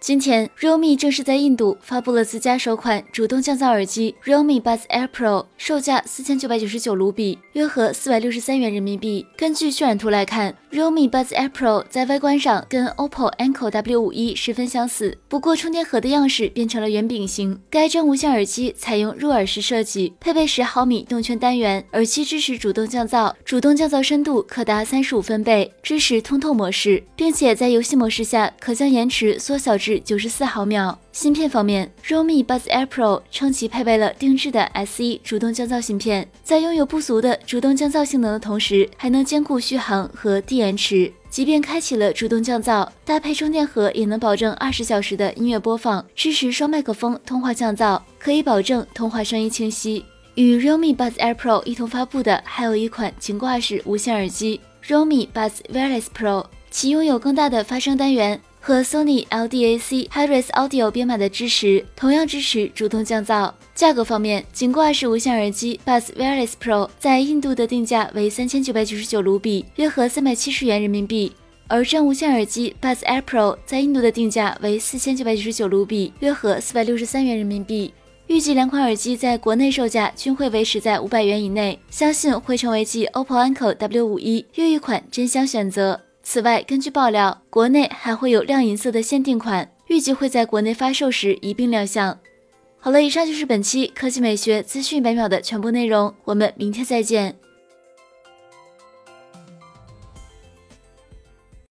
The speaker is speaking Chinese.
今天，realme 正式在印度发布了自家首款主动降噪耳机 realme Buds Air Pro，售价四千九百九十九卢比，约合四百六十三元人民币。根据渲染图来看，realme Buds Air Pro 在外观上跟 OPPO Enco W51 十分相似，不过充电盒的样式变成了圆饼形。该真无线耳机采用入耳式设计，配备十毫米动圈单元，耳机支持主动降噪，主动降噪深度可达三十五分贝，支持通透模式，并且在游戏模式下可将延迟缩小至。至九十四毫秒。芯片方面，realme Buds Air Pro 称其配备了定制的 SE 主动降噪芯片，在拥有不俗的主动降噪性能的同时，还能兼顾续航和低延迟。即便开启了主动降噪，搭配充电盒也能保证二十小时的音乐播放。支持双麦克风通话降噪，可以保证通话声音清晰。与 realme Buds Air Pro 一同发布的还有一款颈挂式无线耳机 realme Buds Wireless Pro，其拥有更大的发声单元。和 Sony LDAC HiRes Audio 编码的支持，同样支持主动降噪。价格方面，颈挂式无线耳机 Buds Wireless Pro 在印度的定价为三千九百九十九卢比，约合三百七十元人民币；而真无线耳机 Buds Air Pro 在印度的定价为四千九百九十九卢比，约合四百六十三元人民币。预计两款耳机在国内售价均会维持在五百元以内，相信会成为继 OPPO Enco W51 又一款真香选择。此外，根据爆料，国内还会有亮银色的限定款，预计会在国内发售时一并亮相。好了，以上就是本期科技美学资讯百秒的全部内容，我们明天再见。